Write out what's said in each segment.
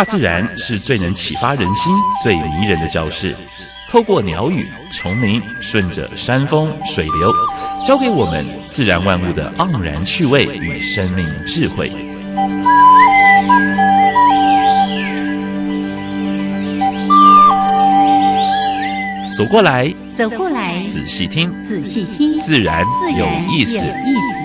大自然是最能启发人心、最迷人的教室。透过鸟语、虫鸣，顺着山峰、水流，教给我们自然万物的盎然趣味与生命智慧。走过来，走过来，仔细听，仔细听，自然有意思。有意思。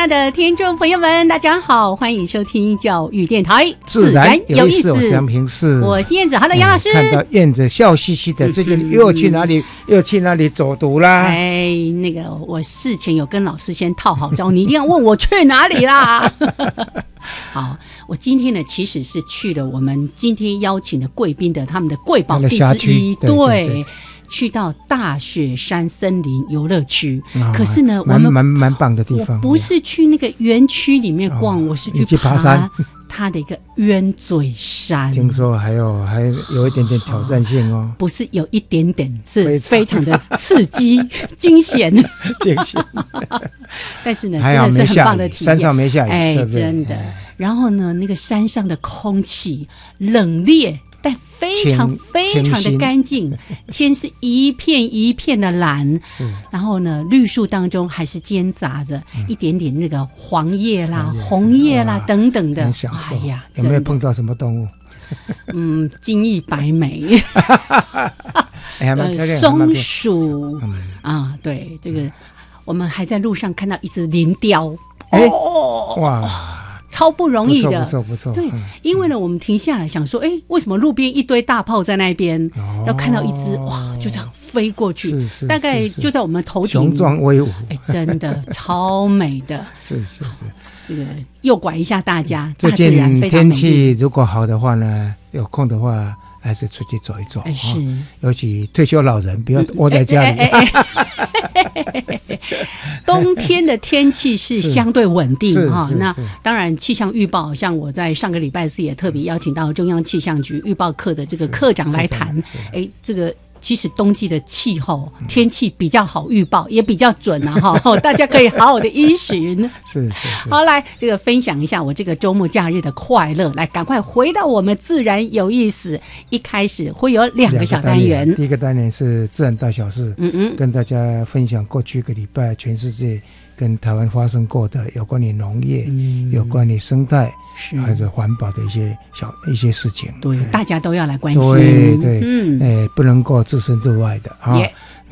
爱的听众朋友们，大家好，欢迎收听教育电台，自然有意思。我是杨平，是我是燕子。Hello，杨老师。看到燕子笑嘻嘻的，最近又去哪里？又去哪里走读啦？哎，那个我事前有跟老师先套好招，你一定要问我去哪里啦。好，我今天呢，其实是去了我们今天邀请的贵宾的他们的贵宝地之一，对。去到大雪山森林游乐区，可是呢，我们蛮蛮棒的地方。不是去那个园区里面逛，我是去爬山。它的一个冤嘴山，听说还有还有一点点挑战性哦。不是有一点点，是非常的刺激、惊险、惊险。但是呢，真的是很棒的体验。山上没下雨，哎，真的。然后呢，那个山上的空气冷冽。但非常非常的干净，天是一片一片的蓝，是。然后呢，绿树当中还是间杂着一点点那个黄叶啦、红叶啦等等的。哎呀，有没有碰到什么动物？嗯，金翼白眉，松鼠。啊，对，这个我们还在路上看到一只林雕，哦，哇。超不容易的，不错不错。对，因为呢，我们停下来想说，哎，为什么路边一堆大炮在那边？要看到一只哇，就这样飞过去，大概就在我们头顶，雄壮威武，哎，真的 超美的。是是是，这个诱拐一下大家。最近天气如果好的话呢，有空的话。还是出去走一走，是，尤其退休老人不要窝在家里。冬天的天气是相对稳定哈，那当然气象预报，像我在上个礼拜四也特别邀请到中央气象局预报课的这个课长来谈，哎，这个。其实冬季的气候天气比较好预报，也比较准啊哈，大家可以好好的依循。是是。好，来这个分享一下我这个周末假日的快乐。来，赶快回到我们自然有意思。一开始会有两个小单元，第一个单元是自然大小事，嗯嗯，跟大家分享过去一个礼拜全世界。跟台湾发生过的有关于农业、有关于生态，还有环保的一些小一些事情，对，大家都要来关心，对对，嗯，哎，不能够置身度外的啊。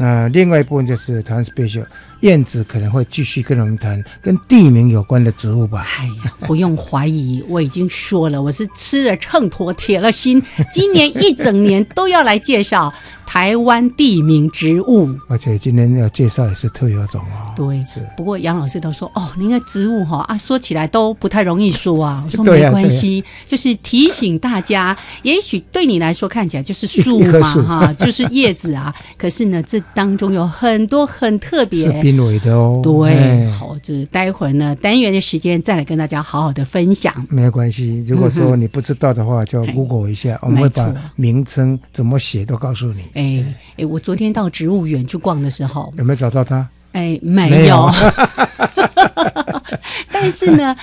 那另外一部分就是谈 special 燕子可能会继续跟我们谈跟地名有关的植物吧。哎呀，不用怀疑，我已经说了，我是吃了秤砣铁了心，今年一整年都要来介绍台湾地名植物。而且今天要介绍也是特有种哦。对，是。不过杨老师都说哦，那个植物哈啊，说起来都不太容易说啊。我说没关系，就是提醒大家，也许对你来说看起来就是树嘛哈，就是叶子啊，可是呢这。当中有很多很特别，是濒危的哦。对，好，就是待会儿呢单元的时间再来跟大家好好的分享。没有关系，如果说你不知道的话，就 Google 一下，我们会把名称怎么写都告诉你。哎哎，我昨天到植物园去逛的时候，有没有找到它？哎，没有。但是呢。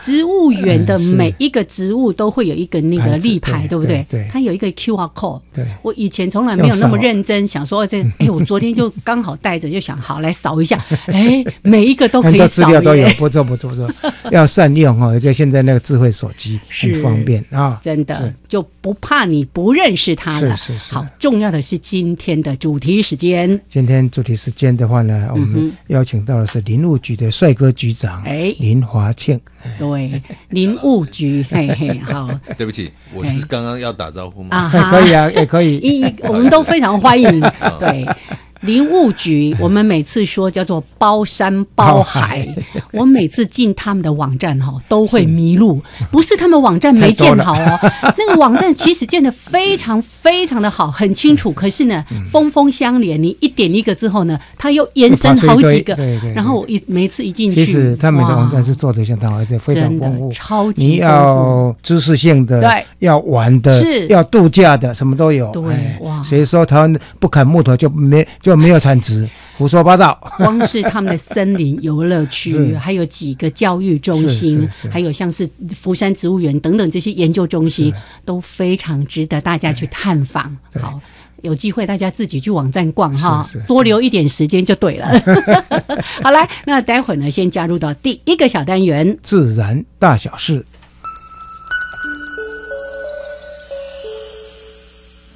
植物园的每一个植物都会有一个那个立牌，对不对？对，它有一个 Q R code。对，我以前从来没有那么认真想说这，哎，我昨天就刚好带着，就想好来扫一下，哎，每一个都可以扫。资料都有，不错不错不错，要善用哦，而且现在那个智慧手机很方便啊，真的就不怕你不认识它了。是是是。好，重要的是今天的主题时间。今天主题时间的话呢，我们邀请到的是林务局的帅哥局长，哎，林华庆。对，林务局，嘿嘿，好。对不起，我是刚刚要打招呼吗？啊，可以啊，也可以。一，我们都非常欢迎。对，林务局，我们每次说叫做包山 包海，我每次进他们的网站哈，都会迷路，不是他们网站没建好哦，那个网站其实建的非常非常的好，很清楚，可是呢，峰峰相连，你一点一个之后呢，它又延伸好几个，然后我一每次一进去，其实他们的网站是做的相当好，而且非常丰富，超级你要知识性的，对，要玩的，是。要度假的，什么都有，对，哇，所以说台湾不砍木头就没就没有产值。胡说八道！光是他们的森林游乐区，还有几个教育中心，还有像是福山植物园等等这些研究中心，都非常值得大家去探访。好，有机会大家自己去网站逛哈，多留一点时间就对了。好来，那待会儿呢，先加入到第一个小单元——自然大小事。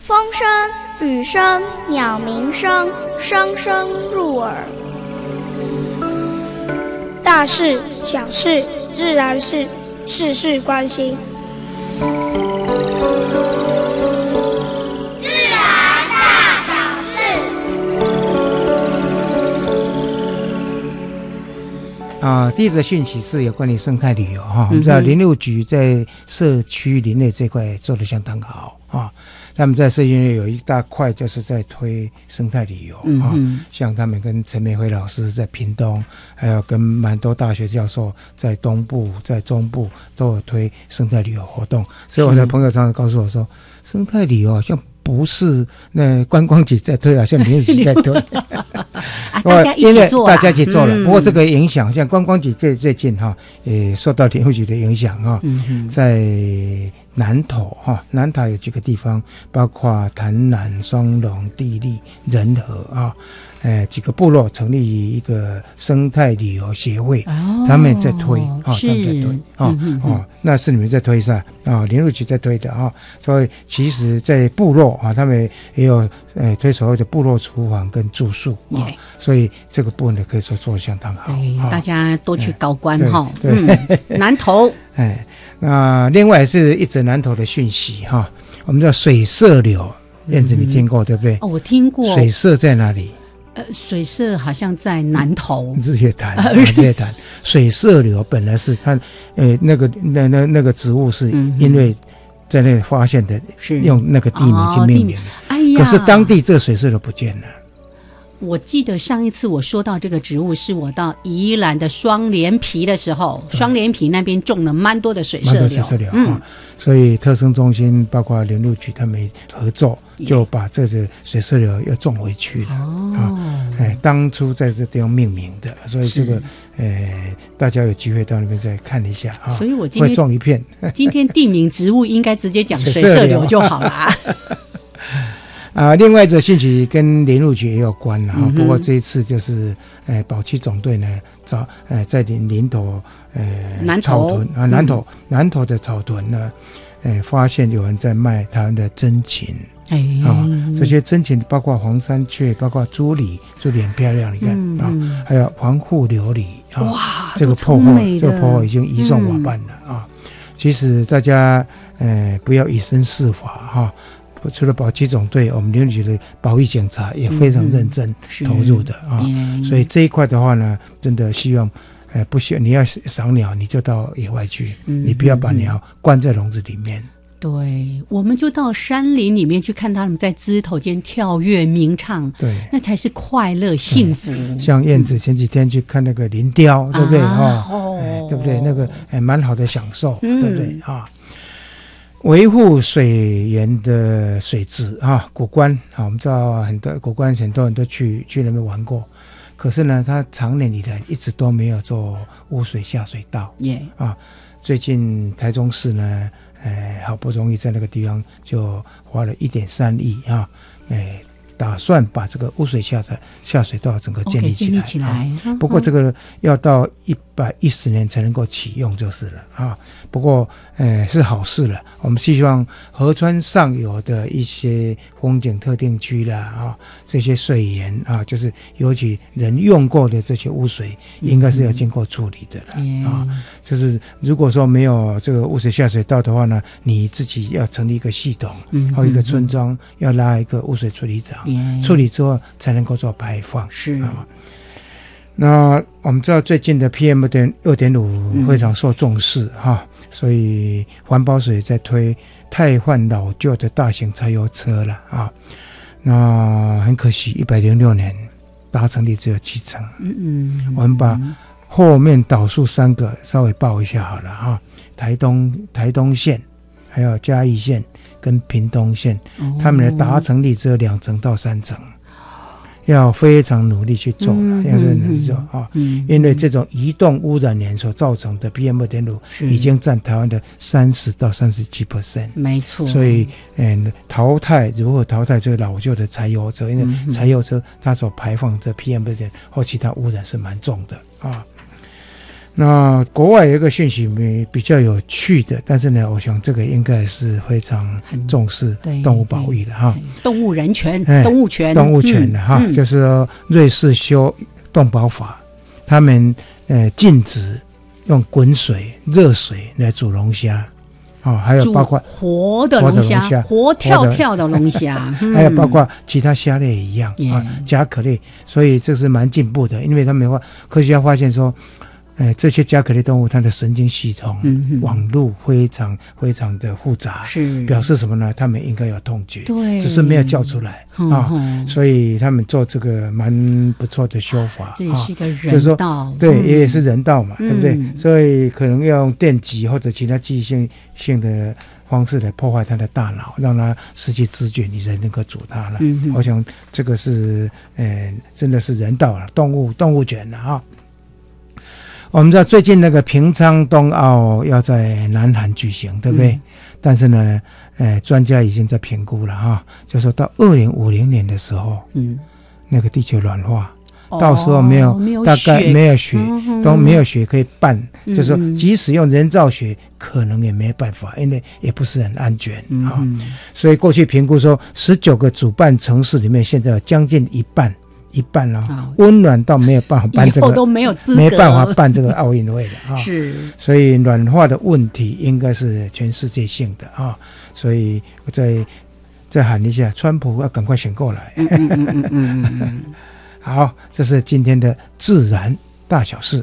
风声、雨声、鸟鸣声，声声入耳。大事、小事、自然事，事事关心。自然大小事。啊，第一则讯息是有关于生态旅游哈。我们知道林六局在社区林内这块做的相当好啊。他们在社区内有一大块，就是在推生态旅游啊，像他们跟陈美辉老师在屏东，还有跟蛮多大学教授在东部、在中部都有推生态旅游活动。所以我的朋友常常告诉我说，生态旅游好像不是那观光局在推，好像民局在推。大家一起做，大家一起做了。不过这个影响，像观光局最最近哈，也受到林务局的影响啊，在。南投哈，南投有几个地方，包括潭南、双龙、地利、仁和啊，呃，几个部落成立一个生态旅游协会，他们在推啊，他们在推啊，哦，那是你们在推是吧？啊，林路局在推的啊，所以其实，在部落啊，他们也有呃推所谓的部落厨房跟住宿啊，所以这个部分呢，可以说做的相当好，大家多去高官哈，嗯，南投。哎，那另外是一则南投的讯息哈，我们叫水色流，燕子你听过对不对？哦，我听过。水色在哪里？呃，水色好像在南投日月潭。日月潭水色流本来是它，呃，那个那那那个植物是因为在那里发现的，是用那个地名去命名的。哎呀，可是当地这个水色流不见了。我记得上一次我说到这个植物，是我到宜兰的双连皮的时候，双连皮那边种了蛮多的水色柳，嗯，所以特生中心包括林路局他们合作，就把这些水色柳又种回去了啊，哎，当初在这地方命名的，所以这个呃，大家有机会到那边再看一下啊，所以我今天种一片，今天地名植物应该直接讲水色柳就好了。啊，另外一则信息跟林路局也有关了哈，不过这一次就是，呃，保期总队呢找，呃，在林林头，呃，草屯啊，南头南头的草屯呢，呃，发现有人在卖他们的真情，哎，啊，这些真情包括黄山雀，包括朱李，朱李很漂亮，你看啊，还有黄护琉璃，哇，这个破货，这个破货已经移送瓦办了啊。其实大家，呃，不要以身试法哈。除了保七总队，我们林局的保育检查也非常认真投入的啊，所以这一块的话呢，真的希望，呃，不需要你要赏鸟，你就到野外去，你不要把鸟关在笼子里面。对，我们就到山林里面去看他们在枝头间跳跃鸣唱，对，那才是快乐幸福。像燕子前几天去看那个林雕，对不对啊？对不对？那个还蛮好的享受，对不对啊？维护水源的水质啊，古关啊，我们知道很多古关很多人都去去那边玩过，可是呢，它长年以来一直都没有做污水下水道。耶啊，最近台中市呢，呃，好不容易在那个地方就花了一点三亿啊，哎，打算把这个污水下的下水道整个建立起来。建立起来。不过这个要到一百一十年才能够启用就是了啊。不过，呃，是好事了。我们希望河川上游的一些风景特定区啦啊，这些水源啊，就是尤其人用过的这些污水，应该是要经过处理的了啊。就是如果说没有这个污水下水道的话呢，你自己要成立一个系统，还有一个村庄要拉一个污水处理厂，处理之后才能够做排放。是啊。那我们知道最近的 PM 点二点五非常受重视哈，所以环保水在推汰换老旧的大型柴油车了啊。那很可惜，一百零六年达成率只有七成。嗯嗯，我们把后面导数三个稍微报一下好了哈。台东台东县，还有嘉义县跟屏东县，他们的达成率只有两成到三成。要非常努力去做了，要努力做啊！因为这种移动污染源所造成的 PM 二点五已经占台湾的三十到三十七 percent，没错。所以，嗯，淘汰如何淘汰这个老旧的柴油车？因为柴油车它所排放这 PM 二点或其他污染是蛮重的啊。那国外有一个讯息比比较有趣的，但是呢，我想这个应该是非常重视动物保育的哈，动物人权、动物权、动物权的哈，就是说瑞士修动保法，他们呃禁止用滚水、热水来煮龙虾，哦，还有包括活的龙虾、活跳跳的龙虾，还有包括其他虾类一样啊，甲壳类，所以这是蛮进步的，因为他们话科学家发现说。哎，这些甲壳类动物，它的神经系统、网络非常非常的复杂，是表示什么呢？它们应该有痛觉，对，只是没有叫出来啊。所以他们做这个蛮不错的修法，这也是一个人道，对，也是人道嘛，对不对？所以可能要用电击或者其他记忆性性的方式来破坏它的大脑，让它失去知觉，你才能够煮它了。我想这个是，呃，真的是人道了，动物动物权了啊。我们知道最近那个平昌冬奥要在南韩举行，对不对？但是呢，呃，专家已经在评估了哈，就说到二零五零年的时候，嗯，那个地球暖化，到时候没有大概没有雪，都没有雪可以办，就说即使用人造雪，可能也没办法，因为也不是很安全啊。所以过去评估说，十九个主办城市里面，现在有将近一半。一半了，温暖到没有办法办这个，都没有资格，没办法办这个奥运会的啊。是，所以暖化的问题应该是全世界性的啊。所以我再再喊一下，川普要赶快醒过来。嗯嗯嗯嗯嗯嗯。好，这是今天的自然大小事。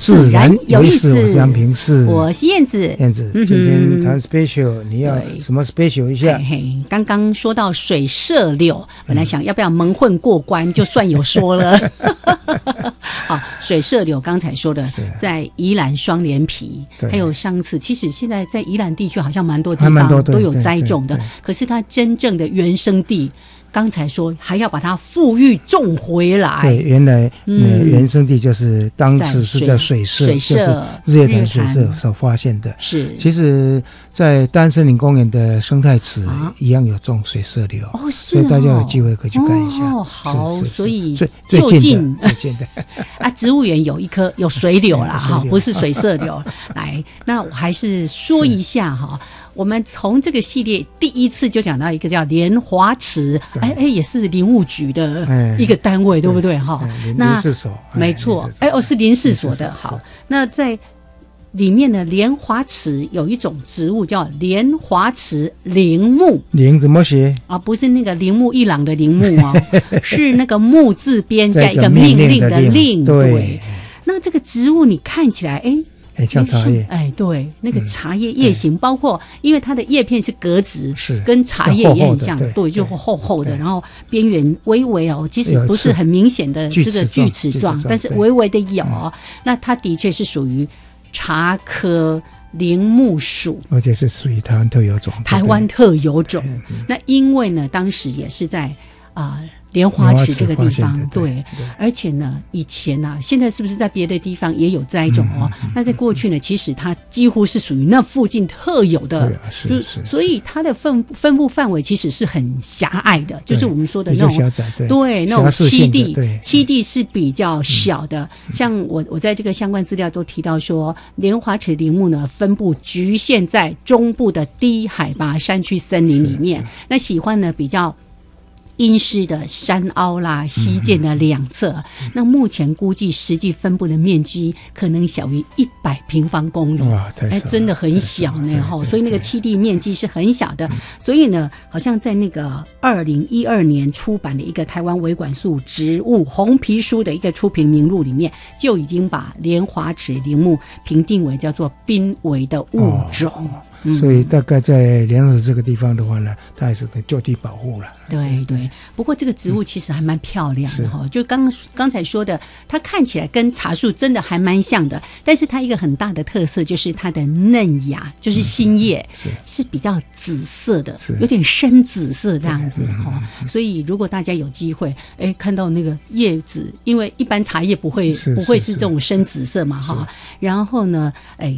自然有意思。我是杨平，是我是燕子，燕子，今天谈 special，你要什么 special 一下？刚刚说到水社柳，本来想要不要蒙混过关，就算有说了。好，水社柳刚才说的在宜兰双连皮，还有上次，其实现在在宜兰地区好像蛮多地方都有栽种的，可是它真正的原生地。刚才说还要把它富裕种回来。对，原来原生地就是当时是在水社，就是日月潭水社所发现的。是，其实，在丹森林公园的生态池一样有种水社柳，所以大家有机会可以去看一下。哦，好，所以最最近最近的 啊，植物园有一棵有水柳啦，哈，不是水社柳。来，那我还是说一下哈。我们从这个系列第一次就讲到一个叫莲华池，哎哎，也是林务局的一个单位，对不对？哈，那林事所没错，哎哦，是林事所的。好，那在里面的莲花池有一种植物叫莲花池铃木，铃怎么写啊？不是那个铃木一朗的铃木哦，是那个木字边加一个命令的令。对，那这个植物你看起来，哎。很像茶叶，哎，对，那个茶叶叶形，包括因为它的叶片是格子，是。跟茶叶也很像，对，就厚厚的，然后边缘微微哦，即使不是很明显的这个锯齿状，但是微微的有，那它的确是属于茶科铃木属，而且是属于台湾特有种，台湾特有种。那因为呢，当时也是在啊。莲花池这个地方，对，而且呢，以前呢，现在是不是在别的地方也有栽种哦？那在过去呢，其实它几乎是属于那附近特有的，就是所以它的分分布范围其实是很狭隘的，就是我们说的那种对那种栖地，栖地是比较小的。像我我在这个相关资料都提到说，莲花池林木呢分布局限在中部的低海拔山区森林里面，那喜欢呢比较。阴湿的山凹啦，溪涧的两侧，那目前估计实际分布的面积可能小于一百平方公里，哇，哎，真的很小呢哈，所以那个栖地面积是很小的，所以呢，好像在那个二零一二年出版的一个台湾维管束植物红皮书的一个出品名录里面，就已经把莲花池铃木评定为叫做濒危的物种。所以大概在莲花池这个地方的话呢，它还是就地保护了。对对，不过这个植物其实还蛮漂亮的哈。就刚刚才说的，它看起来跟茶树真的还蛮像的，但是它一个很大的特色就是它的嫩芽，就是新叶是是比较紫色的，有点深紫色这样子哈。所以如果大家有机会，哎，看到那个叶子，因为一般茶叶不会不会是这种深紫色嘛哈。然后呢，哎。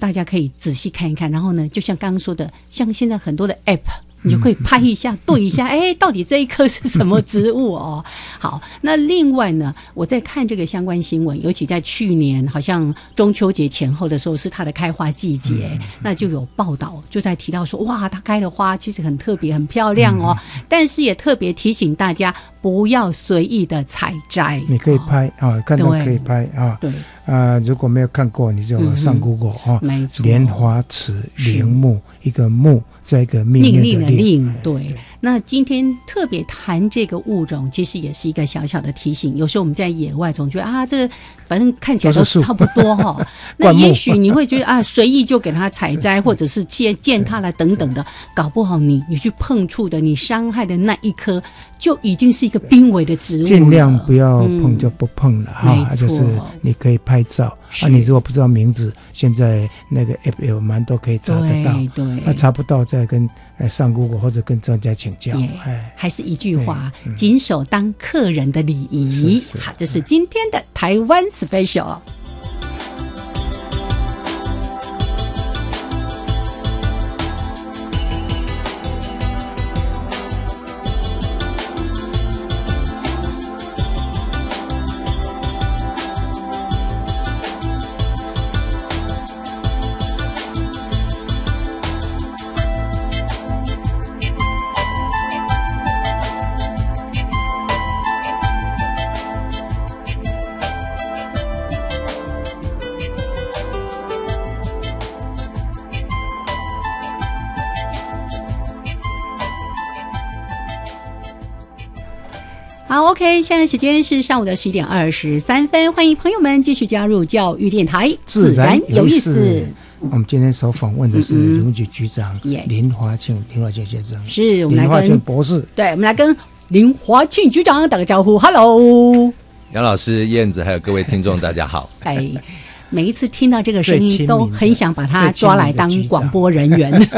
大家可以仔细看一看，然后呢，就像刚刚说的，像现在很多的 App。你就可以拍一下，对一下，哎，到底这一棵是什么植物哦？好，那另外呢，我在看这个相关新闻，尤其在去年，好像中秋节前后的时候是它的开花季节，那就有报道就在提到说，哇，它开的花其实很特别，很漂亮哦。但是也特别提醒大家，不要随意的采摘。你可以拍啊，看到可以拍啊。对啊，如果没有看过，你就上 Google 啊。莲花池铃木，一个木。再一个命令的令，对。那今天特别谈这个物种，其实也是一个小小的提醒。有时候我们在野外总觉得啊，这个反正看起来都差不多哈。那也许你会觉得啊，随意就给它采摘，或者是践践踏了等等的，搞不好你你去碰触的，你伤害的那一颗，就已经是一个濒危的植物。尽量不要碰就不碰了哈。就是你可以拍照啊，你如果不知道名字，现在那个 app 有蛮多可以查得到。对，那查不到再跟。来上 Google 或者跟专家请教，哎，还是一句话，谨守当客人的礼仪。好，这是今天的台湾 Special。时间是上午的十一点二十三分，欢迎朋友们继续加入教育电台，自然有意思。我们今天所访问的是林局局长林华庆，林华庆先生，是我们来跟华庆博士，对，我们来跟林华庆局长打个招呼，Hello，杨老师、燕子，还有各位听众，大家好。哎。每一次听到这个声音，都很想把他抓来当广播人员。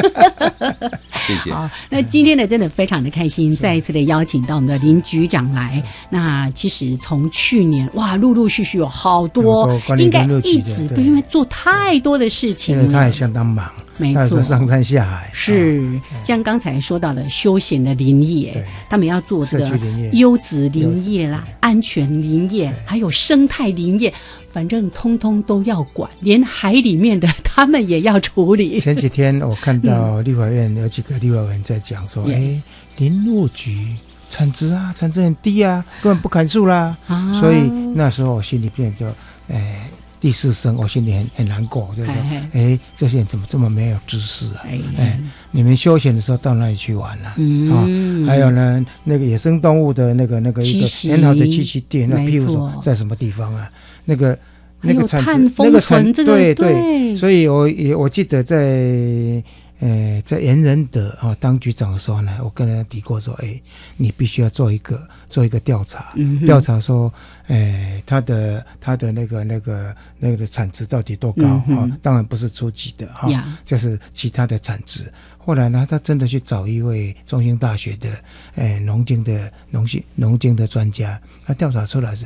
谢谢。好，那今天呢，真的非常的开心，再一次的邀请到我们的林局长来。那其实从去年哇，陆陆续续有好多，应该一直都因为做太多的事情，因为他也相当忙。没错，上山下海。是像刚才说到的休闲的林业，他们要做这个优质林业啦、安全林业，还有生态林业，反正通通都要管，连海里面的他们也要处理。前几天我看到立法院有几个立法委员在讲说：“哎，林务局产值啊，产值很低啊，根本不砍树啦。”所以那时候我心里边就哎。第四声，我心里很很难过，就是说，哎，这些人怎么这么没有知识啊？哎，你们休闲的时候到哪里去玩呢？嗯，还有呢，那个野生动物的那个那个一个很好的栖息地，那譬如说在什么地方啊？那个那个产子，那个产对对，所以我也我记得在。呃，在严仁德啊当局长的时候呢，我跟他提过说，哎，你必须要做一个做一个调查，调查说，哎，他的他的那个那个那个产值到底多高啊？当然不是初级的哈，就是其他的产值。后来呢，他真的去找一位中兴大学的哎农经的农经农经的专家，他调查出来是，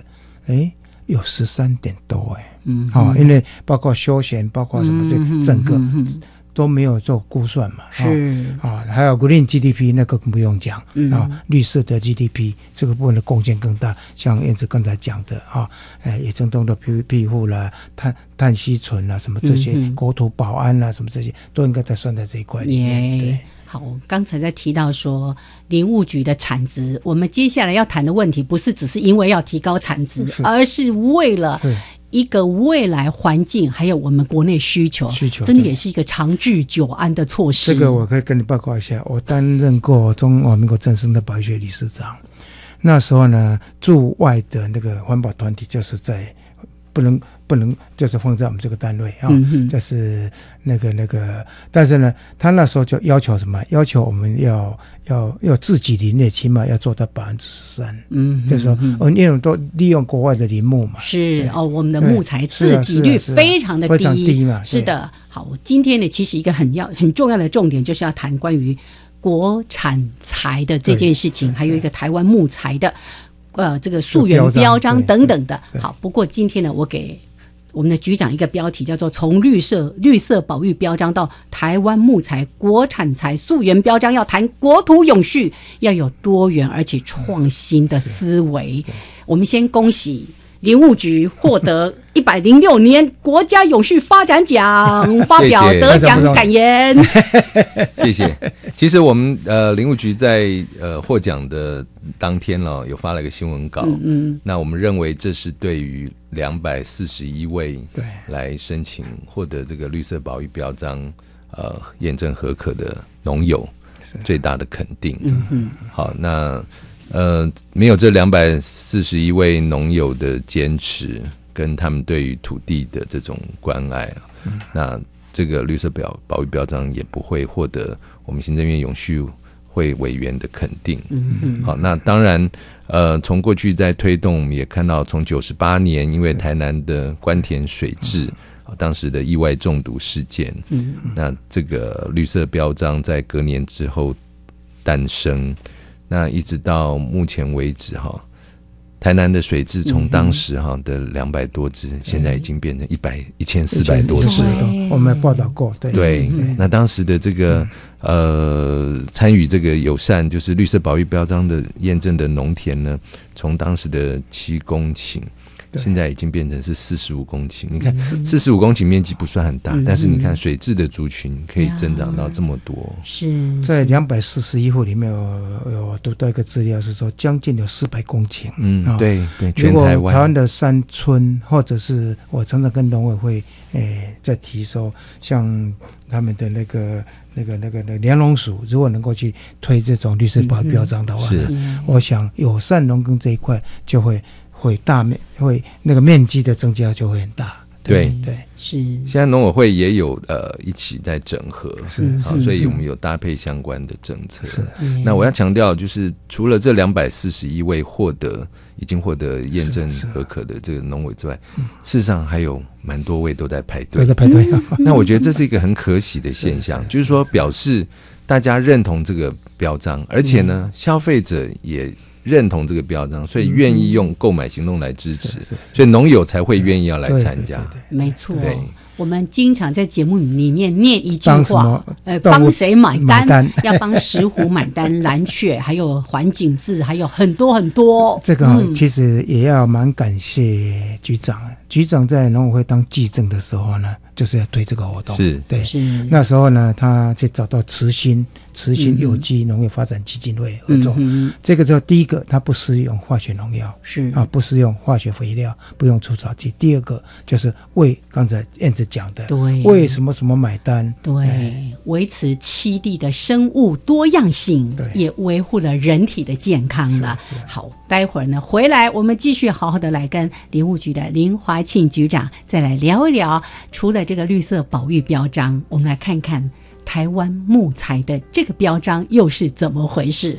哎，有十三点多哎，嗯，好，因为包括休闲，包括什么这整个。都没有做估算嘛？是啊，还有 green GDP 那个更不用讲啊，绿色的 GDP 这个部分的贡献更大。像燕子刚才讲的啊，哎，野生动物的庇庇护啦，碳碳吸存啦，什么这些国土保安啦，什么这些都应该在算在这一块里面。对，好，刚才在提到说林务局的产值，我们接下来要谈的问题不是只是因为要提高产值，而是为了。一个未来环境，还有我们国内需求，需求真的也是一个长治久安的措施。这个我可以跟你报告一下，我担任过中华民国正生的保育学理事长，那时候呢，驻外的那个环保团体就是在不能。不能就是放在我们这个单位啊，这是那个那个，但是呢，他那时候就要求什么？要求我们要要要自己林业起码要做到百分之十三。嗯，就是说，哦，因为都利用国外的林木嘛。是哦，我们的木材自给率非常的低嘛。是的，好，今天呢，其实一个很要很重要的重点就是要谈关于国产材的这件事情，还有一个台湾木材的呃这个溯源标章等等的。好，不过今天呢，我给。我们的局长一个标题叫做“从绿色绿色保育标章到台湾木材国产材溯源标章”，要谈国土永续，要有多元而且创新的思维。我们先恭喜林务局获得一百零六年国家永续发展奖，发表得奖感言。谢谢。其实我们呃林务局在呃获奖的当天了，有发了一个新闻稿。嗯，那我们认为这是对于。两百四十一位对来申请获得这个绿色保育标章，呃，验证合可的农友是最大的肯定。嗯嗯，好，那呃，没有这两百四十一位农友的坚持，跟他们对于土地的这种关爱啊，那这个绿色表保育标章也不会获得我们行政院永续会委员的肯定。嗯嗯，好，那当然。呃，从过去在推动，我们也看到，从九十八年因为台南的关田水质当时的意外中毒事件，嗯，那这个绿色标章在隔年之后诞生，那一直到目前为止哈。台南的水质从当时哈的两百多只，现在已经变成一百一千四百多只了。我们报道过，对对。那当时的这个呃，参与这个友善就是绿色保育标章的验证的农田呢，从当时的七公顷。现在已经变成是四十五公顷，你看四十五公顷面积不算很大，但是你看水质的族群可以增长到这么多。是在两百四十一户里面，有读到一个资料是说，将近有四百公顷。嗯，对对，全台湾台湾的山村，或者是我常常跟农委会诶在提说，像他们的那个那个那个那联农署，如果能够去推这种绿色保标章的话，我想友善农耕这一块就会。会大面会那个面积的增加就会很大，对对是。现在农委会也有呃一起在整合，是好，所以我们有搭配相关的政策。是。那我要强调，就是除了这两百四十一位获得已经获得验证合可的这个农委之外，事实上还有蛮多位都在排队，在排队。那我觉得这是一个很可喜的现象，就是说表示大家认同这个标章，而且呢，消费者也。认同这个标章，所以愿意用购买行动来支持，所以农友才会愿意要来参加。没错，我们经常在节目里面念一句话，呃，帮谁买单？要帮石虎买单，蓝雀，还有环境志，还有很多很多。这个其实也要蛮感谢局长，局长在农委会当记政的时候呢，就是要推这个活动。是，对，那时候呢，他就找到慈心。慈心有机农业发展基金会合作，这个叫第一个，它不使用化学农药，是啊，不使用化学肥料，不用除草剂。第二个就是为刚才燕子讲的，对，为什么什么买单？对，维持七地的生物多样性，对，也维护了人体的健康了。好，待会儿呢回来，我们继续好好的来跟林务局的林华庆局长再来聊一聊，除了这个绿色保育标章，我们来看看。台湾木材的这个标章又是怎么回事？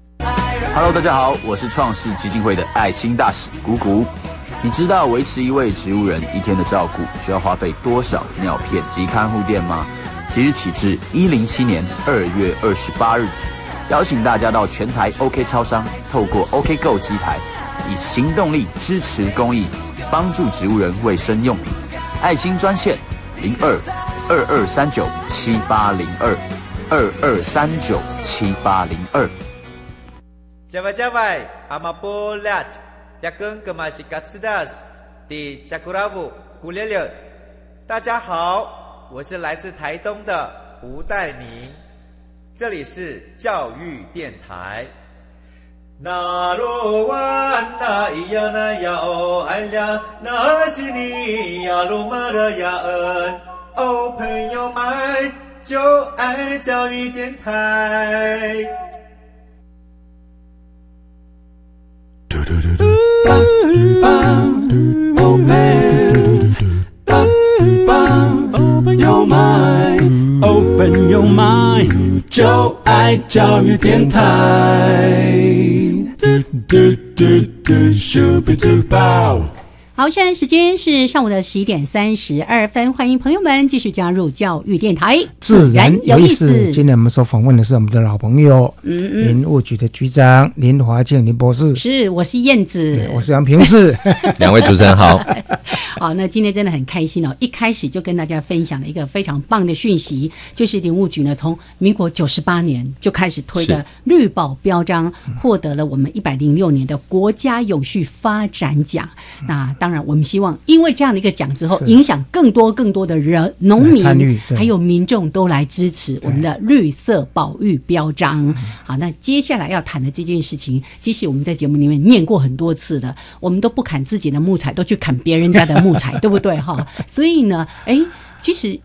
Hello，大家好，我是创世基金会的爱心大使谷谷。你知道维持一位植物人一天的照顾需要花费多少尿片及看护垫吗？即日起至一零七年二月二十八日，邀请大家到全台 OK 超商，透过 OK Go 机台，以行动力支持公益，帮助植物人卫生用品。爱心专线零二二二三九七八零二二二三九七八零二。加外加外，阿玛波拉，加根格玛西卡斯达斯，的加古拉布古列列。大家好，我是来自台东的胡代明，这里是教育电台。那罗哇那咿呀那呀哦哎呀，那是你呀鲁玛的呀恩哦，朋友们就爱教育电台。Open your mind, open your mind，就爱教育电台。好，现在时间是上午的十一点三十二分，欢迎朋友们继续加入教育电台，自然有意思。今天我们所访问的是我们的老朋友，嗯嗯，林务局的局长林华健林博士。是，我是燕子，我是杨平士，两位主持人好。好，那今天真的很开心哦！一开始就跟大家分享了一个非常棒的讯息，就是林务局呢，从民国九十八年就开始推的绿宝标章，获得了我们一百零六年的国家永续发展奖。那当然，我们希望因为这样的一个奖之后，影响更多更多的人、农民还有民众都来支持我们的绿色保育标章。好，那接下来要谈的这件事情，其实我们在节目里面念过很多次的，我们都不砍自己的木材，都去砍别人家的木。木材对不对哈？所以呢，哎，其实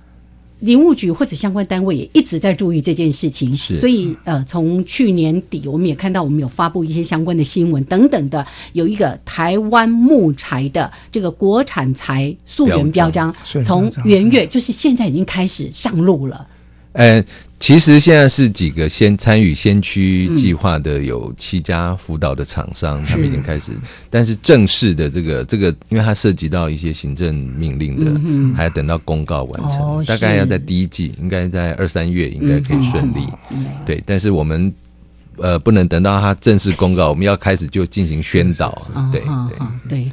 林务局或者相关单位也一直在注意这件事情。所以呃，从去年底我们也看到，我们有发布一些相关的新闻等等的，有一个台湾木材的这个国产材溯源标章，从元月就是现在已经开始上路了。呃，其实现在是几个先参与先驱计划的有七家辅导的厂商，他们已经开始，但是正式的这个这个，因为它涉及到一些行政命令的，还要等到公告完成，大概要在第一季，应该在二三月应该可以顺利。对，但是我们呃不能等到它正式公告，我们要开始就进行宣导。对对对。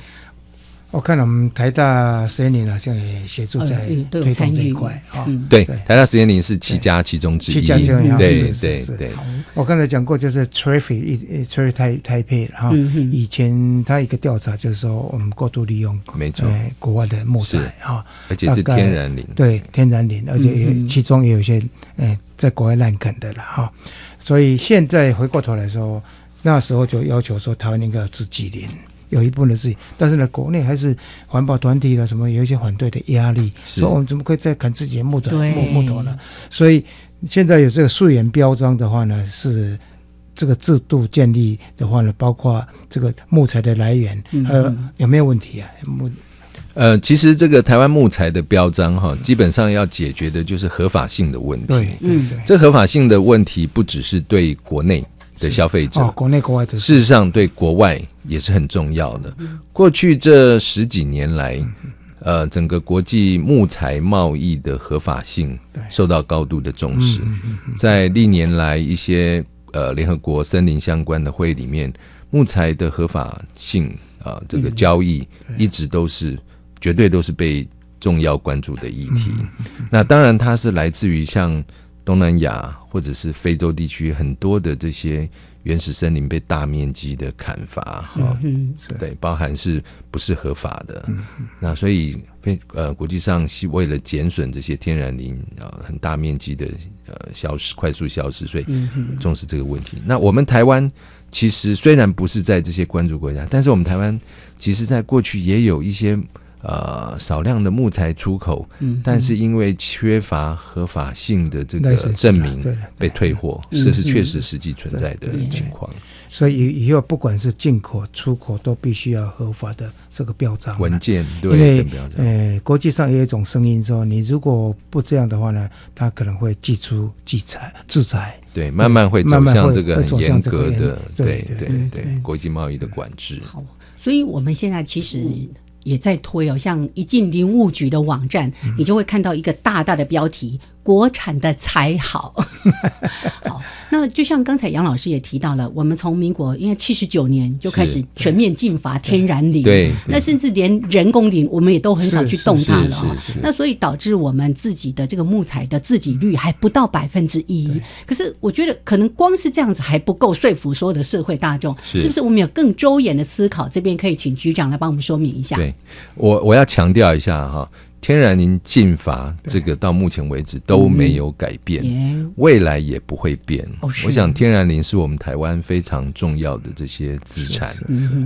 我看我们台大实验林好像也协助在推动这一块啊。对，台大实验林是七家其中之一。七家其中一对对对。我刚才讲过，就是 Traffic 一 Traffic 台台配哈。以前他一个调查就是说，我们过度利用没错国外的木材哈，而且是天然林。对，天然林，而且也其中也有一些嗯在国外滥垦的了哈。所以现在回过头来说，那时候就要求说，台湾应该要自己林。有一部分的事情，但是呢，国内还是环保团体了什么有一些反对的压力，说我们怎么可以再砍自己的木头木木头呢？所以现在有这个溯源标章的话呢，是这个制度建立的话呢，包括这个木材的来源，呃，有没有问题啊？木呃，其实这个台湾木材的标章哈，基本上要解决的就是合法性的问题。对，嗯，这合法性的问题不只是对国内。的消费者，国内国外的，事实上对国外也是很重要的。过去这十几年来，呃，整个国际木材贸易的合法性受到高度的重视。在历年来一些呃联合国森林相关的会里面，木材的合法性啊，这个交易一直都是绝对都是被重要关注的议题。那当然，它是来自于像。东南亚或者是非洲地区很多的这些原始森林被大面积的砍伐，哈，对，包含是不是合法的？那所以非呃国际上是为了减损这些天然林啊，很大面积的呃消失，快速消失，所以重视这个问题。那我们台湾其实虽然不是在这些关注国家，但是我们台湾其实在过去也有一些。呃，少量的木材出口，但是因为缺乏合法性的这个证明，被退货，这是确实实际存在的情况。所以以以后不管是进口、出口，都必须要合法的这个标章文件。对因为呃，国际上也有一种声音说，你如果不这样的话呢，他可能会寄出制裁、制裁。对，慢慢会走向这个很严格的，对对对，国际贸易的管制。好，所以我们现在其实。也在推哦，像一进林务局的网站，你就会看到一个大大的标题。国产的才好，好。那就像刚才杨老师也提到了，我们从民国因为七十九年就开始全面禁伐天然林，对。那甚至连人工林，我们也都很少去动它了。那所以导致我们自己的这个木材的自给率还不到百分之一。可是我觉得可能光是这样子还不够说服所有的社会大众，是不是？我们有更周延的思考，这边可以请局长来帮我们说明一下。对我，我要强调一下哈。天然林禁伐，这个到目前为止都没有改变，未来也不会变。我想天然林是我们台湾非常重要的这些资产，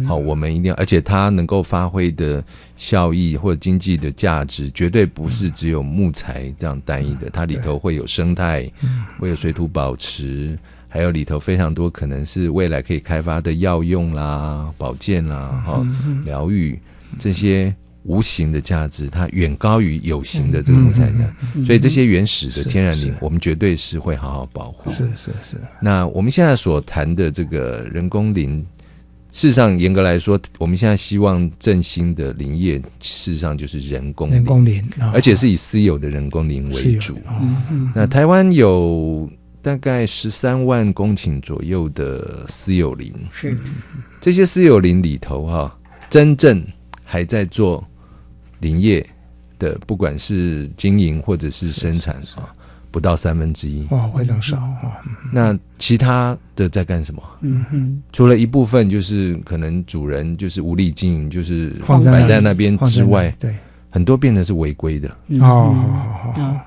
好，我们一定要，而且它能够发挥的效益或者经济的价值，绝对不是只有木材这样单一的，它里头会有生态，会有水土保持，还有里头非常多可能是未来可以开发的药用啦、保健啦、哈、疗愈这些。无形的价值，它远高于有形的这个木材价，所以这些原始的天然林，我们绝对是会好好保护。是是是。那我们现在所谈的这个人工林，事实上严格来说，我们现在希望振兴的林业，事实上就是人工人工林，而且是以私有的人工林为主。那台湾有大概十三万公顷左右的私有林，是这些私有林里头哈，真正还在做。林业的不管是经营或者是生产啊，不到三分之一哇，非常少啊。那其他的在干什么？嗯哼，除了一部分就是可能主人就是无力经营，就是摆在那边之外，对，很多变得是违规的哦。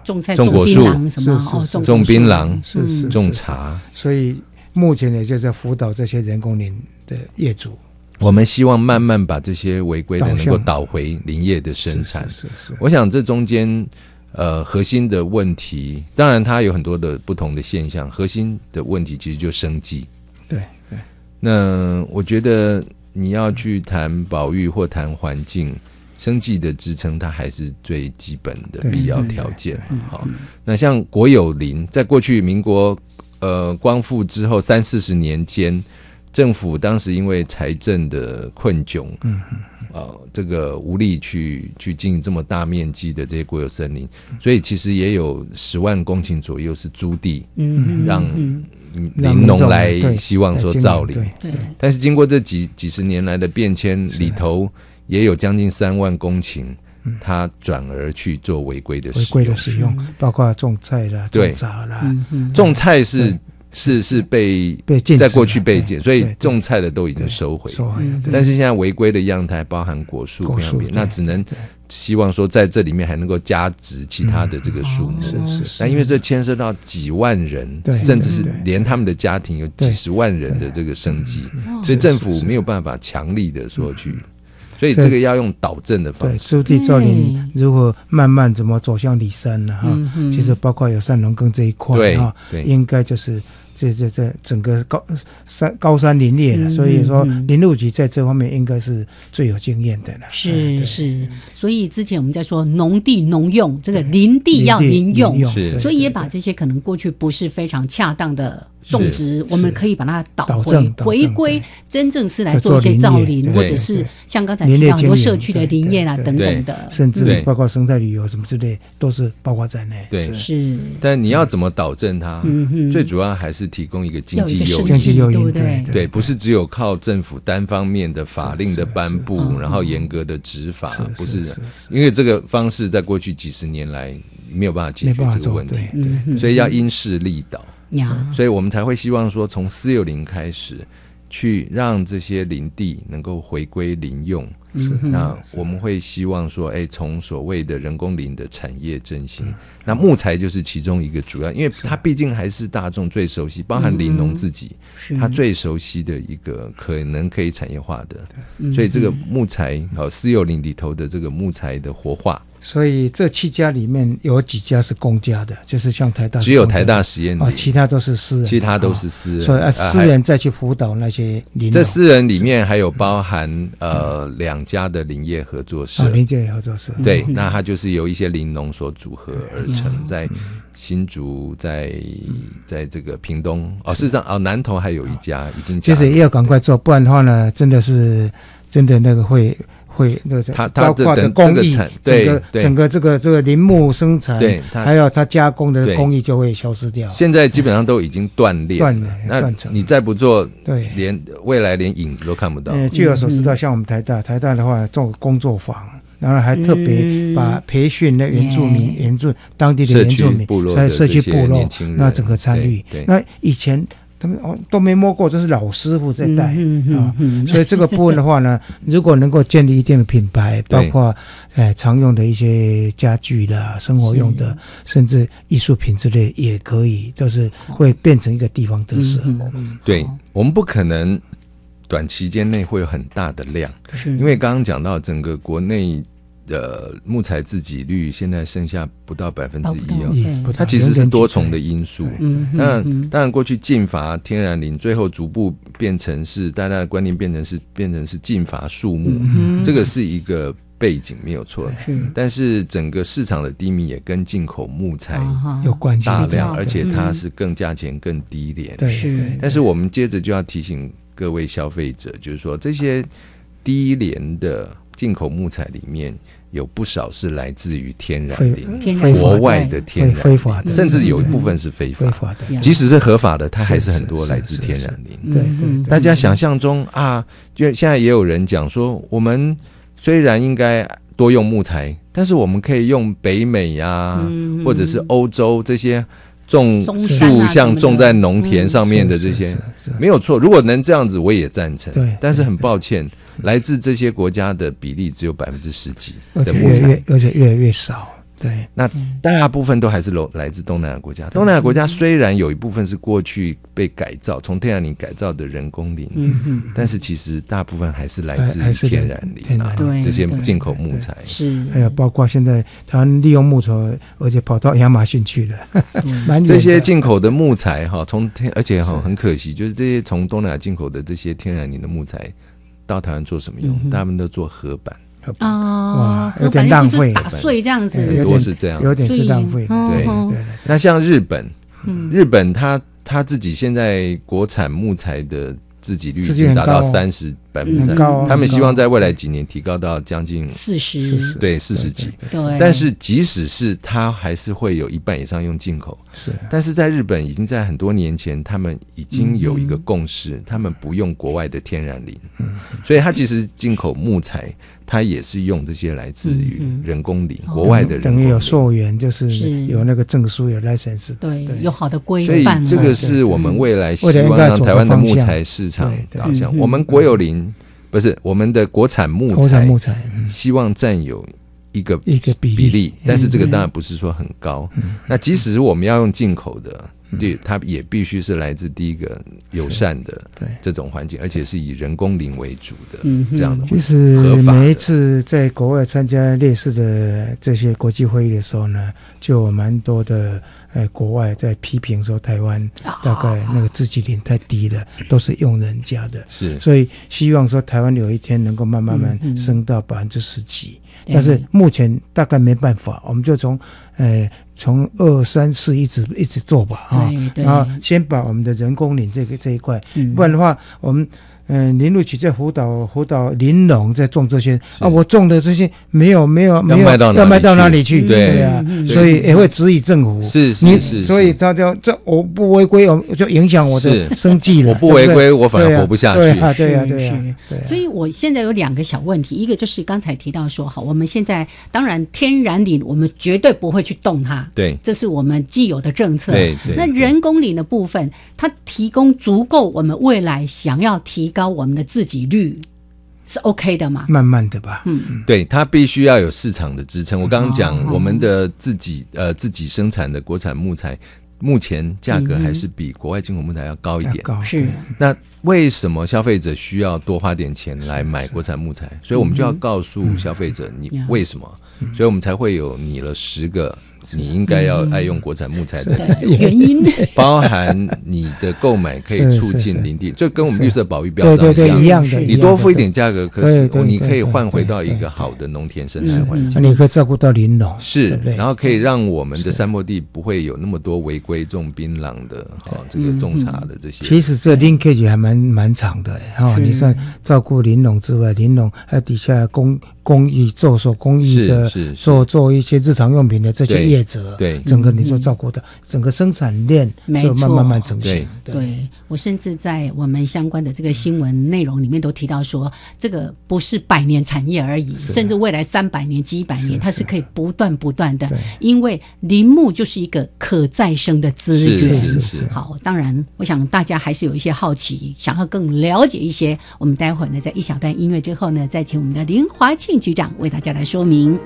种菜、种果树什么？种槟榔是是种茶。所以目前也就在辅导这些人工林的业主。我们希望慢慢把这些违规的能够导回林业的生产。是是。我想这中间，呃，核心的问题，当然它有很多的不同的现象。核心的问题其实就生计。对对。那我觉得你要去谈保育或谈环境，生计的支撑，它还是最基本的必要条件。好，那像国有林，在过去民国呃光复之后三四十年间。政府当时因为财政的困窘，嗯，啊，这个无力去去经营这么大面积的这些国有森林，所以其实也有十万公顷左右是租地，嗯，让林农来希望说造林，对。但是经过这几几十年来的变迁里头，也有将近三万公顷，它转而去做违规的违规的使用，包括种菜啦、种杂啦，种菜是。是是被被在过去被禁，所以种菜的都已经收回。收回，但是现在违规的样态包含果树、果树，那只能希望说在这里面还能够加植其他的这个树木。是是。那因为这牵涉到几万人，甚至是连他们的家庭有几十万人的这个生计，所以政府没有办法强力的说去。所以这个要用导正的方式。对，朱地造林如果慢慢怎么走向里山呢？哈，其实包括有三农耕这一块哈，应该就是。这这这整个高山高山林业的，所以说林路局在这方面应该是最有经验的了。是是，所以之前我们在说农地农用，这个林地要林用，所以也把这些可能过去不是非常恰当的。种植，我们可以把它导回回归，真正是来做一些造林，或者是像刚才提到很多社区的林业啊等等的，甚至包括生态旅游什么之类，都是包括在内。对，是。但你要怎么导正它？最主要还是提供一个经济诱因，经济诱因，对对，不是只有靠政府单方面的法令的颁布，然后严格的执法，不是，因为这个方式在过去几十年来没有办法解决这个问题，所以要因势利导。所以，我们才会希望说，从四六零开始，去让这些林地能够回归林用。是，那我们会希望说，哎，从所谓的人工林的产业振兴，那木材就是其中一个主要，因为它毕竟还是大众最熟悉，包含林农自己，他最熟悉的一个可能可以产业化的。所以，这个木材和私有林里头的这个木材的活化。所以这七家里面有几家是公家的，就是像台大，只有台大实验啊，其他都是私人，其他都是私人，所以啊私人再去辅导那些林。这私人里面还有包含呃两家的林业合作社，林业合作社，对，那它就是由一些林农所组合而成，在新竹，在在这个屏东。哦，事实上哦南投还有一家已经，其实也要赶快做，不然的话呢，真的是真的那个会。会那个它包括的工艺，整个整个这个这个林木生产，对，还有它加工的工艺就会消失掉。现在基本上都已经断裂，断了，那你再不做，对，连未来连影子都看不到。据我所知道，像我们台大，台大的话做工作坊，然后还特别把培训那原住民、原住当地的原住民在社区部落，那整个参与。那以前。他们哦都没摸过，都是老师傅在带啊，所以这个部分的话呢，如果能够建立一定的品牌，包括 哎常用的一些家具啦、生活用的，甚至艺术品之类也可以，都是会变成一个地方特色。对我们不可能短期间内会有很大的量，因为刚刚讲到整个国内。的木材自给率现在剩下不到百分之一哦，它其实是多重的因素。当然，当然过去禁伐天然林，最后逐步变成是大家的观念变成是变成是禁伐树木，这个是一个背景没有错。但是整个市场的低迷也跟进口木材有关系，大量，而且它是更价钱更低廉。对，但是我们接着就要提醒各位消费者，就是说这些低廉的进口木材里面。有不少是来自于天然林，国外的天然，非法的，甚至有一部分是非法的。即使是合法的，它还是很多来自天然林。对对，大家想象中啊，就现在也有人讲说，我们虽然应该多用木材，但是我们可以用北美呀，或者是欧洲这些。种树像种在农田上面的这些。没有错，如果能这样子，我也赞成。对，但是很抱歉，来自这些国家的比例只有百分之十几的木材，而且越来越少。对，那大部分都还是来自东南亚国家。东南亚国家虽然有一部分是过去被改造，从天然林改造的人工林，嗯但是其实大部分还是来自天然林啊，这些进口木材。是，还有包括现在他利用木头，而且跑到亚马逊去了，这些进口的木材哈，从天，而且哈很可惜，就是这些从东南亚进口的这些天然林的木材到台湾做什么用？他们都做合板。哦，有点浪费，打碎这样子，很多是这样，有点是浪费。对对。那像日本，日本它它自己现在国产木材的自给率已经达到三十百分之三，他们希望在未来几年提高到将近四十，对四十几。对，但是即使是它还是会有一半以上用进口。是，但是在日本已经在很多年前，他们已经有一个共识，他们不用国外的天然林，所以它其实进口木材。它也是用这些来自于人工林，国外的人等于有溯源，就是有那个证书有 license，对，有好的规范。所以这个是我们未来希望让台湾的木材市场导向。我们国有林不是我们的国产木材，木材希望占有一个一个比例，但是这个当然不是说很高。那即使我们要用进口的。对，它也必须是来自第一个友善的对这种环境，而且是以人工林为主的这样的。其实每一次在国外参加类似的这些国际会议的时候呢，就有蛮多的呃国外在批评说台湾大概那个自给率太低了，都是用人家的。是，所以希望说台湾有一天能够慢慢慢升到百分之十几，但是目前大概没办法，我们就从呃。从二三四一直一直做吧，啊，然后先把我们的人工林这个这一块，不然的话，我们。嗯，林路局在辅导辅导林农在种这些啊，我种的这些没有没有没有要卖到哪里去？对啊，所以也会质疑政府。是是是，所以大家这我不违规，我就影响我的生计了。我不违规，我反而活不下去。对啊对啊对啊。所以我现在有两个小问题，一个就是刚才提到说，好，我们现在当然天然林我们绝对不会去动它，对，这是我们既有的政策。对对。那人工林的部分，它提供足够我们未来想要提高。我们的自给率是 OK 的嘛？慢慢的吧，嗯，对，它必须要有市场的支撑。我刚刚讲，我们的自己呃自己生产的国产木材，目前价格还是比国外进口木材要高一点。高是那为什么消费者需要多花点钱来买国产木材？所以我们就要告诉消费者，你为什么？所以我们才会有拟了十个。你应该要爱用国产木材的。原因，包含你的购买可以促进林地，就跟我们绿色保育标章一样。的。你多付一点价格，可是你可以换回到一个好的农田生态环境，你可以照顾到林农，是，然后可以让我们的山坡地不会有那么多违规种槟榔的，好这个种茶的这些。其实这 linkage 还蛮蛮长的，哈，你算照顾林农之外，林农还有底下工。工艺做手工艺的，做做一些日常用品的这些业者，对整个你说照顾的整个生产链，就慢慢慢成型。对我甚至在我们相关的这个新闻内容里面都提到说，这个不是百年产业而已，甚至未来三百年、几百年，它是可以不断不断的，因为林木就是一个可再生的资源。好，当然，我想大家还是有一些好奇，想要更了解一些。我们待会儿呢，在一小段音乐之后呢，再请我们的林华庆。局长为大家来说明。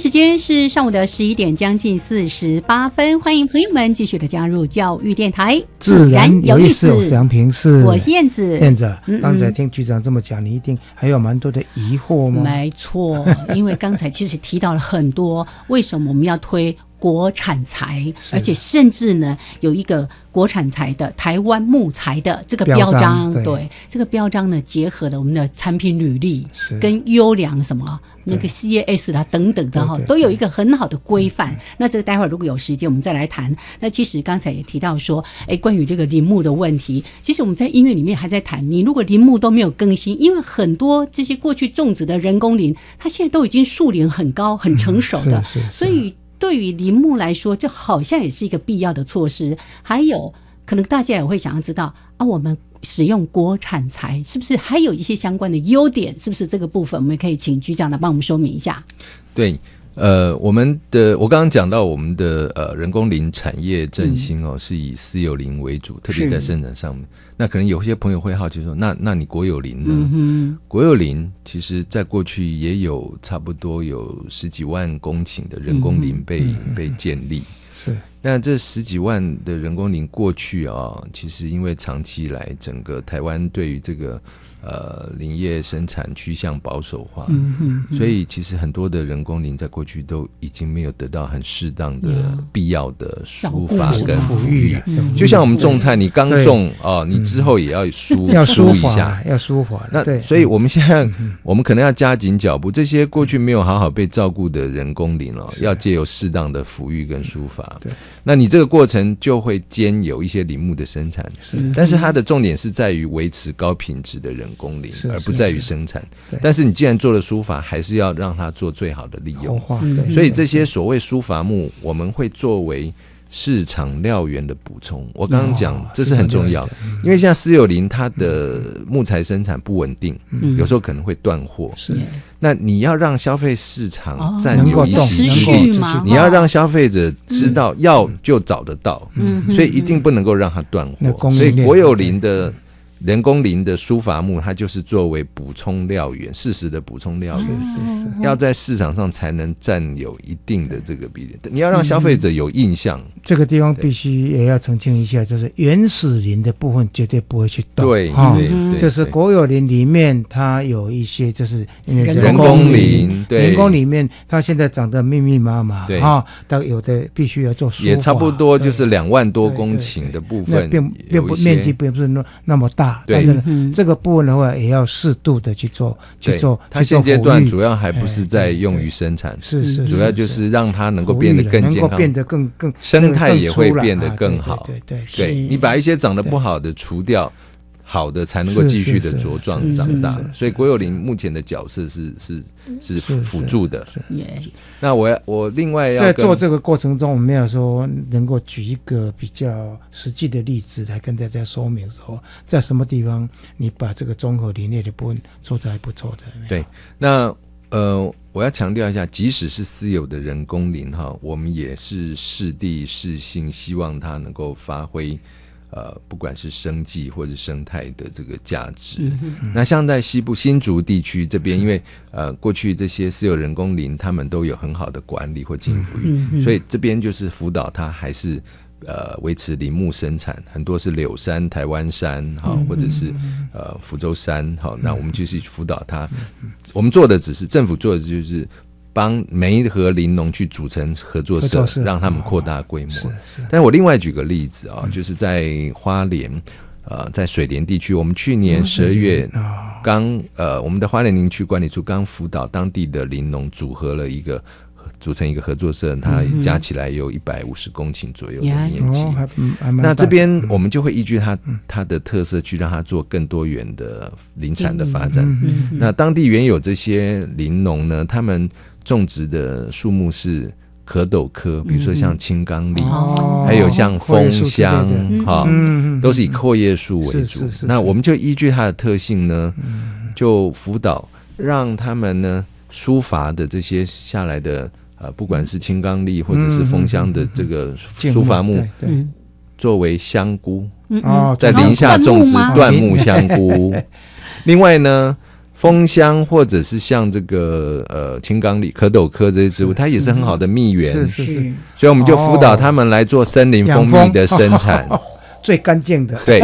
时间是上午的十一点，将近四十八分。欢迎朋友们继续的加入教育电台，自然有意思。我是杨平，是我是燕子。燕子，刚才听局长这么讲，你一定还有蛮多的疑惑吗？没错，因为刚才其实提到了很多，为什么我们要推？国产材，而且甚至呢有一个国产材的台湾木材的这个标章。对，这个标章呢结合了我们的产品履历跟优良什么那个 CAS 啦等等的哈，都有一个很好的规范。那这个待会儿如果有时间我们再来谈。那其实刚才也提到说，哎，关于这个林木的问题，其实我们在音乐里面还在谈，你如果林木都没有更新，因为很多这些过去种植的人工林，它现在都已经树龄很高、很成熟的，所以。对于林木来说，这好像也是一个必要的措施。还有，可能大家也会想要知道啊，我们使用国产材是不是还有一些相关的优点？是不是这个部分，我们可以请局长来帮我们说明一下？对。呃，我们的我刚刚讲到我们的呃人工林产业振兴哦，是以私有林为主，特别在生产上面。那可能有些朋友会好奇说，那那你国有林呢？国有林其实在过去也有差不多有十几万公顷的人工林被被建立。是，那这十几万的人工林过去啊，其实因为长期以来整个台湾对于这个。呃，林业生产趋向保守化，嗯所以其实很多的人工林在过去都已经没有得到很适当的、必要的疏伐跟抚育。就像我们种菜，你刚种哦，你之后也要疏要疏一下，要疏伐。那所以我们现在我们可能要加紧脚步，这些过去没有好好被照顾的人工林哦，要借由适当的抚育跟疏伐。对，那你这个过程就会兼有一些林木的生产，是，但是它的重点是在于维持高品质的人。工林，而不在于生产。但是你既然做了书法，还是要让它做最好的利用。所以这些所谓书法木，我们会作为。市场料源的补充，我刚刚讲这是很重要，因为现在私有林它的木材生产不稳定，有时候可能会断货。是，那你要让消费市场占有一席之地，你要让消费者知道要就找得到，所以一定不能够让它断货。所以国有林的。人工林的书法木，它就是作为补充料源，适时的补充料源，是是要在市场上才能占有一定的这个比例。你要让消费者有印象，这个地方必须也要澄清一下，就是原始林的部分绝对不会去动。对，就是国有林里面它有一些，就是因为人工林，对。人工里面它现在长得密密麻麻，对。啊，但有的必须要做，也差不多就是两万多公顷的部分，并并不面积并不是那那么大。但是这个部分的话，也要适度的去做去做。它现阶段主要还不是在用于生产，是是，主要就是让它能够变得更健康，变得更更生态也会变得更好。对对对，你把一些长得不好的除掉。好的才能够继续的茁壮长大，所以郭有林目前的角色是是是辅助的。那我要我另外要在做这个过程中，我们有说能够举一个比较实际的例子来跟大家说明说，在什么地方你把这个综合林业的部分做的还不错的。对，那呃，我要强调一下，即使是私有的人工林哈，我们也是视地视性，希望它能够发挥。呃，不管是生计或者生态的这个价值，那像在西部新竹地区这边，因为呃过去这些私有人工林，他们都有很好的管理或经营育，所以这边就是辅导他还是呃维持林木生产，很多是柳山、台湾山哈，或者是呃福州山好，那我们就是辅导他，我们做的只是政府做的就是。帮梅和林农去组成合作社，让他们扩大规模。但我另外举个例子啊，就是在花莲，呃，在水莲地区，我们去年十二月刚呃，我们的花莲林区管理处刚辅导当地的林农组合了一个组成一个合作社，它加起来有一百五十公顷左右的面积。那这边我们就会依据它它的特色去让它做更多元的林产的发展。那当地原有这些林农呢，他们种植的树木是壳斗科，比如说像青冈栎，还有像枫香，哈，都是以阔叶树为主。那我们就依据它的特性呢，就辅导让他们呢，书法的这些下来的呃，不管是青冈栎或者是枫香的这个书法木，作为香菇，在林下种植椴木香菇。另外呢。枫香或者是像这个呃青冈里、蝌蚪科这些植物，它也是很好的蜜源。是是是，所以我们就辅导他们来做森林蜂蜜的生产，最干净的。对，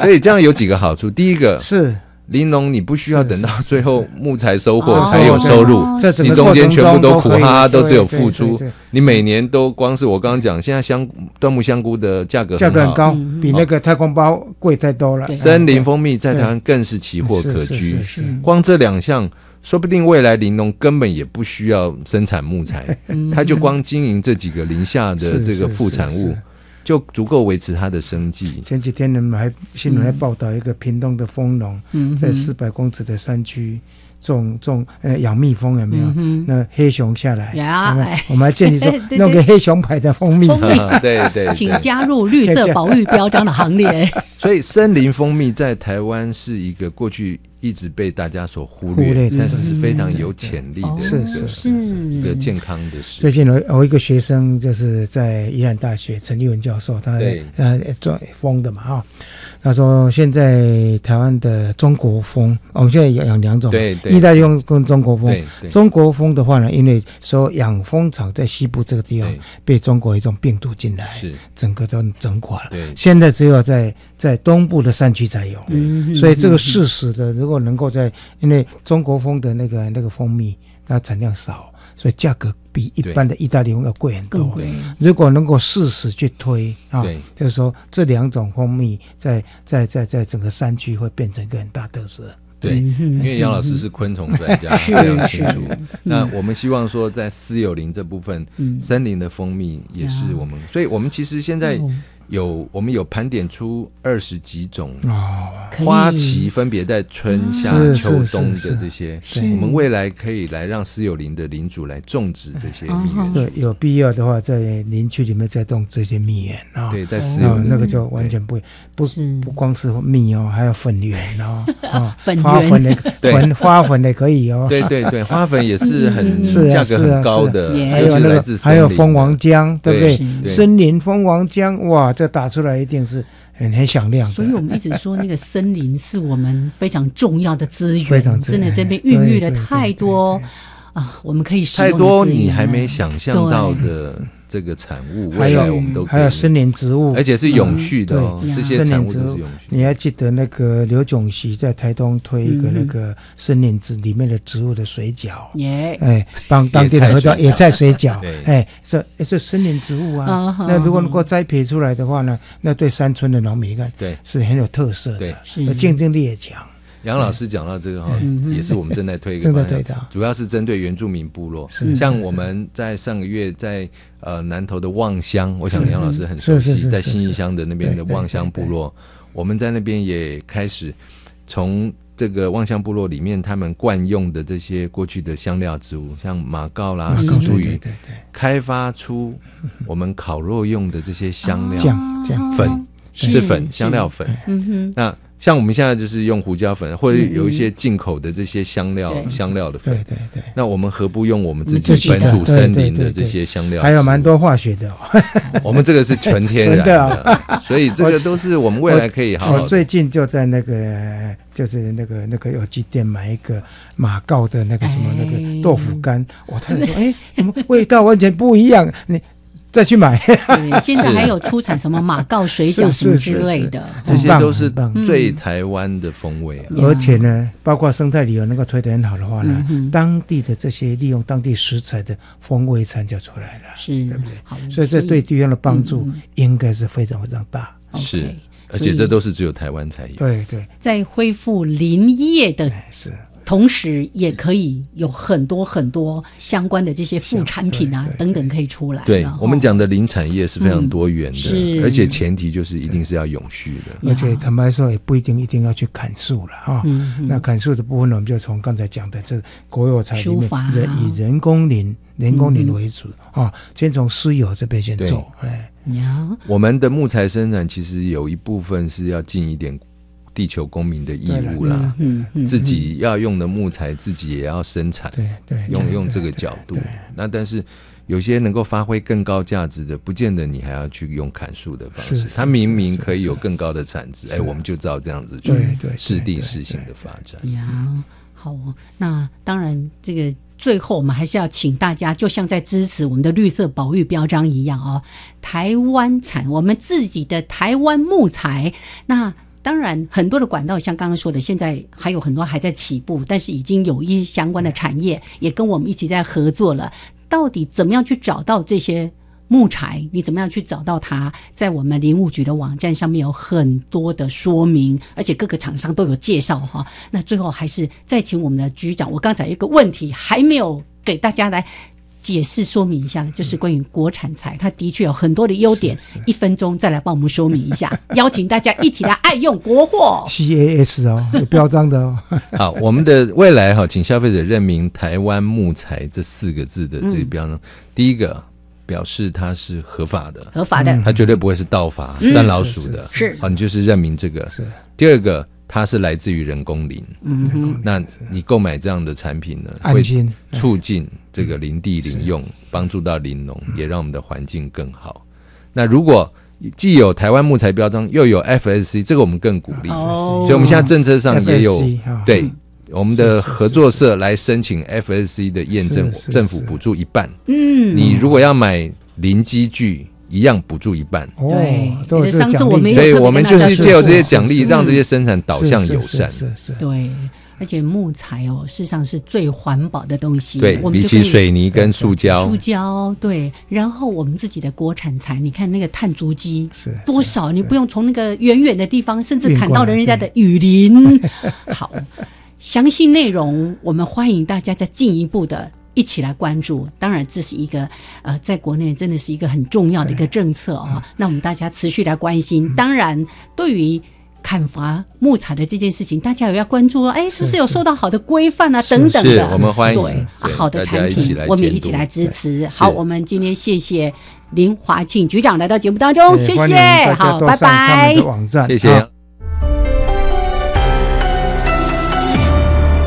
所以这样有几个好处。第一个是玲珑你不需要等到最后木材收获才有收入，你中间全部都苦哈哈，都只有付出。你每年都光是我刚刚讲，现在香椴木香菇的价格价格很高，比那个太空包贵太多了。森林蜂蜜在台湾更是奇货可居，光这两项。说不定未来林农根本也不需要生产木材，他就光经营这几个林下的这个副产物，就足够维持他的生计。前几天呢，还新闻还报道一个屏东的蜂农，在四百公尺的山区种种呃养蜜蜂，有没有？那黑熊下来，我们还建议说 弄个黑熊牌的蜂蜜。对对，请加入绿色 保育标章的行列。所以森林蜂蜜在台湾是一个过去。一直被大家所忽略，但是是非常有潜力的，是是是一个健康的事。最近我我一个学生就是在宜兰大学陈立文教授，他呃做风的嘛哈。他说：“现在台湾的中国风，我们现在养两种，对意大利蜂跟中国风。中国风的话呢，因为说养蜂场在西部这个地方被中国一种病毒进来，是整个都整垮了。对，现在只有在在东部的山区才有。所以这个事实的，如果能够在，因为中国风的那个那个蜂蜜，它产量少，所以价格。”比一般的意大利蜂要贵很多。如果能够适时去推啊，就是说这两种蜂蜜在在在在整个山区会变成一个很大特色。对，因为杨老师是昆虫专家，非常清楚。那我们希望说，在私有林这部分，森林的蜂蜜也是我们，所以我们其实现在。有我们有盘点出二十几种花期，分别在春夏秋冬的这些，我们未来可以来让私有林的林主来种植这些蜜源。对，有必要的话，在林区里面再种这些蜜源啊。对，在私有那个就完全不不不光是蜜哦，还有粉源哦，啊，花粉的 粉花粉的可以哦。对对对，花粉也是很 价格很高的，还有那个还有蜂王浆，对。不对？森林蜂王浆，哇！这打出来一定是很很响亮，所以我们一直说那个森林是我们非常重要的资源，非常真的这边孕育了太多啊，我们可以太多你还没想象到的。这个产物，未来我们都还有森林植物，而且是永续的。这些产物都是永续。你还记得那个刘炯熙在台东推一个那个森林植里面的植物的水饺？耶！哎，帮当地的合作也在水饺。哎，这这森林植物啊，那如果能够栽培出来的话呢，那对山村的农民看，对，是很有特色的，竞争力也强。杨老师讲到这个哈，也是我们正在推一个主要是针对原住民部落。像我们在上个月在呃南投的望乡，我想杨老师很熟悉，在新义乡的那边的望乡部落，我们在那边也开始从这个望乡部落里面他们惯用的这些过去的香料植物，像马告啦、石竹鱼，对对，开发出我们烤肉用的这些香料酱酱粉是粉香料粉，嗯哼，那。像我们现在就是用胡椒粉，或者有一些进口的这些香料香料的粉。对对对。那我们何不用我们自己本土森林的这些香料？还有蛮多化学的。我们这个是纯天然的，所以这个都是我们未来可以好。我最近就在那个就是那个那个有机店买一个马告的那个什么那个豆腐干，我太太说：“哎，怎么味道完全不一样？”你。再去买。现在还有出产什么马告水饺什么之类的，这些都是最台湾的风味。而且呢，包括生态旅游能够推得很好的话呢，当地的这些利用当地食材的风味餐就出来了，是，对不对？所以这对地方的帮助应该是非常非常大。是，而且这都是只有台湾才有。对对，在恢复林业的是。同时也可以有很多很多相关的这些副产品啊等等可以出来。对我们讲的林产业是非常多元的，而且前提就是一定是要永续的。而且坦白说，也不一定一定要去砍树了哈。那砍树的部分呢，我们就从刚才讲的这国有财里面，人以人工林、人工林为主啊，先从私有这边先走。哎，我们的木材生产其实有一部分是要进一点。地球公民的义务啦，嗯自己要用的木材自己也要生产，对对，用用这个角度。那但是有些能够发挥更高价值的，不见得你还要去用砍树的方式。它明明可以有更高的产值，哎，我们就照这样子去适地适性的发展。呀，好，那当然，这个最后我们还是要请大家，就像在支持我们的绿色保育标章一样哦，台湾产我们自己的台湾木材，那。当然，很多的管道像刚刚说的，现在还有很多还在起步，但是已经有一些相关的产业也跟我们一起在合作了。到底怎么样去找到这些木材？你怎么样去找到它？在我们林务局的网站上面有很多的说明，而且各个厂商都有介绍哈。那最后还是再请我们的局长，我刚才一个问题还没有给大家来。解释说明一下，就是关于国产材，它的确有很多的优点。一分钟再来帮我们说明一下，邀请大家一起来爱用国货。C A S 哦，有标章的哦。好，我们的未来哈，请消费者认明“台湾木材”这四个字的这个标章。第一个表示它是合法的，合法的，它绝对不会是盗伐、三老鼠的。是，好，你就是认明这个。是。第二个。它是来自于人工林，嗯哼，那你购买这样的产品呢，会促进这个林地林用，帮助到林农，也让我们的环境更好。那如果既有台湾木材标章，又有 FSC，这个我们更鼓励。所以我们现在政策上也有对我们的合作社来申请 FSC 的验证，政府补助一半。嗯，你如果要买林机具。一样补助一半，对，是上次我们所以我们就是借由这些奖励，让这些生产导向友善。是是，对，而且木材哦，事实上是最环保的东西。对，比起水泥跟塑胶，塑胶对。然后我们自己的国产材，你看那个碳足迹是多少？你不用从那个远远的地方，甚至砍到了人家的雨林。好，详细内容我们欢迎大家再进一步的。一起来关注，当然这是一个呃，在国内真的是一个很重要的一个政策啊。那我们大家持续来关心。当然，对于砍伐木材的这件事情，大家也要关注哦。哎，是不是有受到好的规范啊？等等的，我们欢迎对好的产品，我们也一起来支持。好，我们今天谢谢林华庆局长来到节目当中，谢谢，好，拜拜，谢谢。